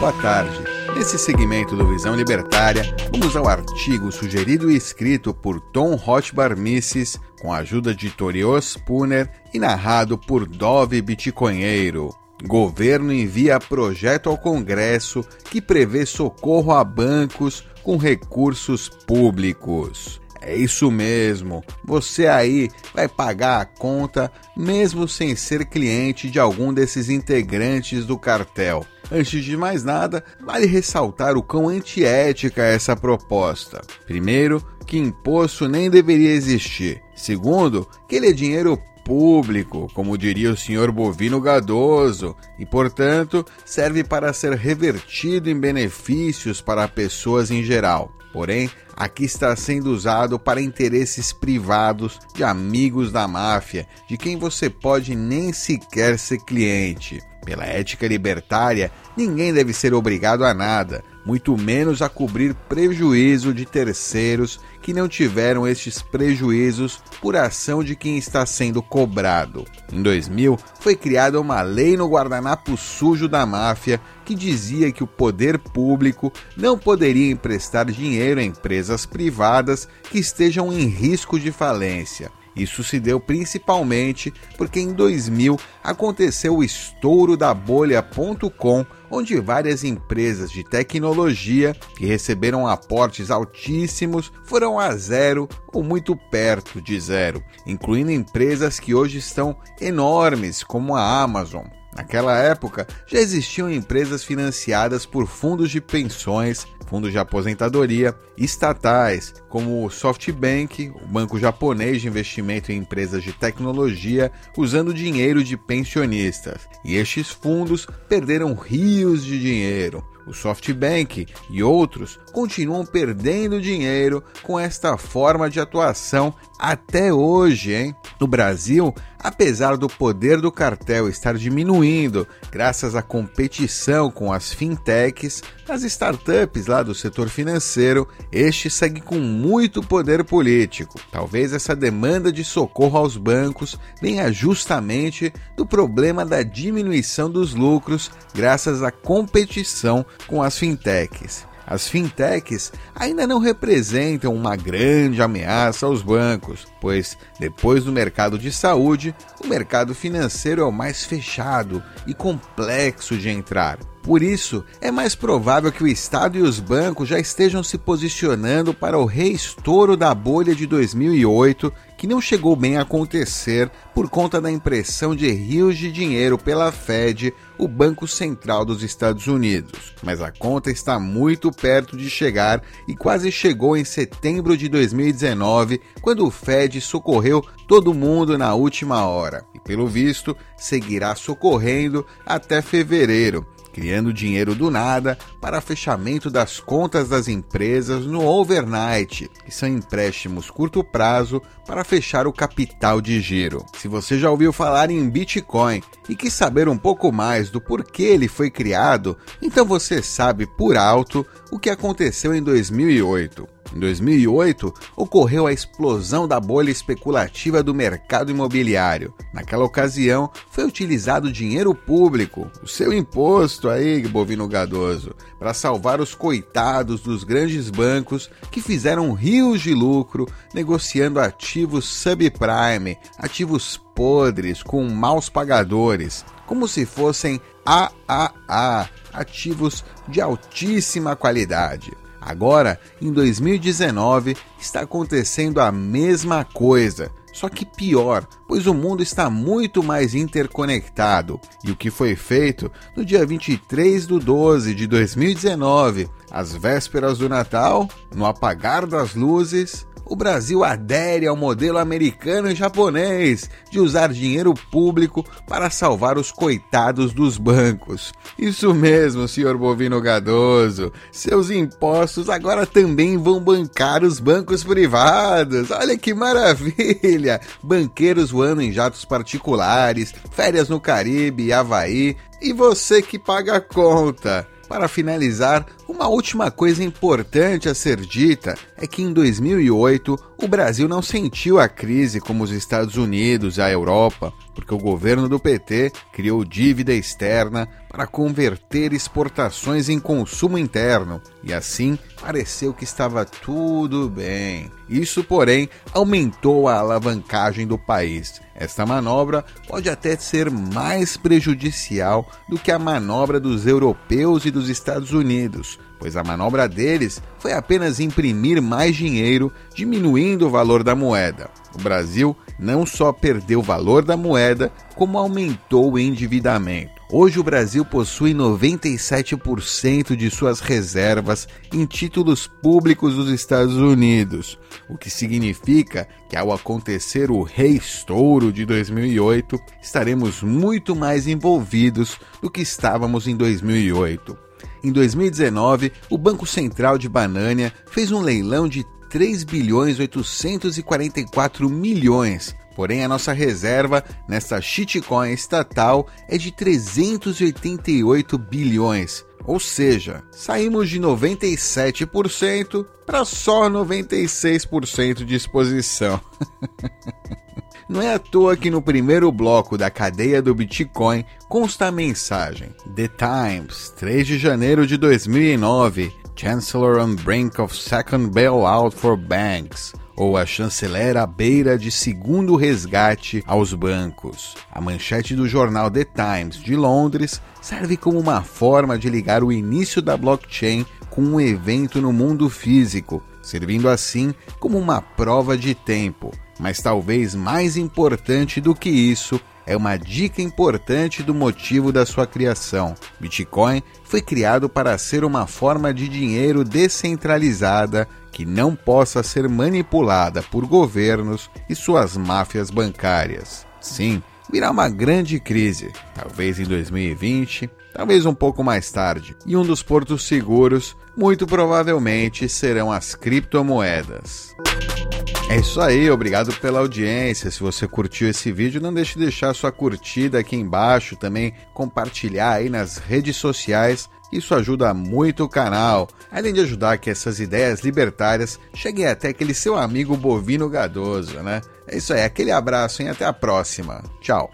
Boa tarde. Nesse segmento do Visão Libertária, vamos ao artigo sugerido e escrito por Tom Hotbar Misses, com a ajuda de Torios Spooner e narrado por Dove Bitcoinheiro. Governo envia projeto ao Congresso que prevê socorro a bancos com recursos públicos. É isso mesmo, você aí vai pagar a conta mesmo sem ser cliente de algum desses integrantes do cartel. Antes de mais nada, vale ressaltar o quão antiética é essa proposta. Primeiro, que imposto nem deveria existir. Segundo, que ele é dinheiro público, como diria o senhor Bovino Gadoso, e, portanto, serve para ser revertido em benefícios para pessoas em geral. Porém, aqui está sendo usado para interesses privados de amigos da máfia, de quem você pode nem sequer ser cliente. Pela ética libertária, ninguém deve ser obrigado a nada, muito menos a cobrir prejuízo de terceiros que não tiveram estes prejuízos por ação de quem está sendo cobrado. Em 2000, foi criada uma lei no guardanapo sujo da máfia que dizia que o poder público não poderia emprestar dinheiro a empresas privadas que estejam em risco de falência. Isso se deu principalmente porque em 2000 aconteceu o estouro da bolha.com, onde várias empresas de tecnologia que receberam aportes altíssimos foram a zero ou muito perto de zero, incluindo empresas que hoje estão enormes, como a Amazon. Naquela época, já existiam empresas financiadas por fundos de pensões, fundos de aposentadoria, estatais, como o SoftBank, o banco japonês de investimento em empresas de tecnologia, usando dinheiro de pensionistas. E estes fundos perderam rios de dinheiro. O SoftBank e outros continuam perdendo dinheiro com esta forma de atuação até hoje, hein? No Brasil, apesar do poder do cartel estar diminuindo graças à competição com as fintechs, as startups lá do setor financeiro, este segue com muito poder político. Talvez essa demanda de socorro aos bancos venha justamente do problema da diminuição dos lucros graças à competição com as fintechs. As fintechs ainda não representam uma grande ameaça aos bancos, pois, depois do mercado de saúde, o mercado financeiro é o mais fechado e complexo de entrar. Por isso, é mais provável que o Estado e os bancos já estejam se posicionando para o reestouro da bolha de 2008, que não chegou bem a acontecer por conta da impressão de rios de dinheiro pela Fed, o Banco Central dos Estados Unidos. Mas a conta está muito perto de chegar e quase chegou em setembro de 2019, quando o Fed socorreu todo mundo na última hora. E pelo visto, seguirá socorrendo até fevereiro criando dinheiro do nada para fechamento das contas das empresas no overnight, que são empréstimos curto prazo para fechar o capital de giro. Se você já ouviu falar em Bitcoin e quis saber um pouco mais do porquê ele foi criado, então você sabe por alto o que aconteceu em 2008. Em 2008, ocorreu a explosão da bolha especulativa do mercado imobiliário. Naquela ocasião, foi utilizado dinheiro público, o seu imposto aí, bovino gadoso, para salvar os coitados dos grandes bancos que fizeram rios de lucro negociando ativos subprime, ativos podres com maus pagadores, como se fossem AAA, ativos de altíssima qualidade. Agora, em 2019, está acontecendo a mesma coisa, só que pior, pois o mundo está muito mais interconectado. E o que foi feito no dia 23 de 12 de 2019, às vésperas do Natal, no apagar das luzes, o Brasil adere ao modelo americano e japonês de usar dinheiro público para salvar os coitados dos bancos. Isso mesmo, senhor Bovino Gadoso. Seus impostos agora também vão bancar os bancos privados. Olha que maravilha! Banqueiros voando em jatos particulares, férias no Caribe e Havaí, e você que paga a conta. Para finalizar, uma última coisa importante a ser dita é que em 2008 o Brasil não sentiu a crise como os Estados Unidos e a Europa, porque o governo do PT criou dívida externa para converter exportações em consumo interno e assim pareceu que estava tudo bem. Isso, porém, aumentou a alavancagem do país. Esta manobra pode até ser mais prejudicial do que a manobra dos europeus e dos Estados Unidos, pois a manobra deles foi apenas imprimir mais dinheiro, diminuindo o valor da moeda. O Brasil não só perdeu o valor da moeda, como aumentou o endividamento. Hoje o Brasil possui 97% de suas reservas em títulos públicos dos Estados Unidos, o que significa que ao acontecer o reestouro de 2008, estaremos muito mais envolvidos do que estávamos em 2008. Em 2019, o Banco Central de Banânia fez um leilão de 3 bilhões 844 milhões. Porém, a nossa reserva nesta shitcoin estatal é de 388 bilhões. Ou seja, saímos de 97% para só 96% de exposição. Não é à toa que no primeiro bloco da cadeia do Bitcoin consta a mensagem: The Times, 3 de janeiro de 2009, Chancellor on brink of second bailout for banks ou a chanceler à beira de segundo resgate aos bancos. A manchete do jornal The Times de Londres serve como uma forma de ligar o início da blockchain com um evento no mundo físico, servindo assim como uma prova de tempo mas talvez mais importante do que isso, é uma dica importante do motivo da sua criação. Bitcoin foi criado para ser uma forma de dinheiro descentralizada que não possa ser manipulada por governos e suas máfias bancárias. Sim, virá uma grande crise, talvez em 2020, talvez um pouco mais tarde, e um dos portos seguros, muito provavelmente, serão as criptomoedas. É isso aí, obrigado pela audiência. Se você curtiu esse vídeo, não deixe de deixar sua curtida aqui embaixo, também compartilhar aí nas redes sociais. Isso ajuda muito o canal, além de ajudar que essas ideias libertárias cheguem até aquele seu amigo bovino gadoso, né? É isso aí, aquele abraço e até a próxima. Tchau.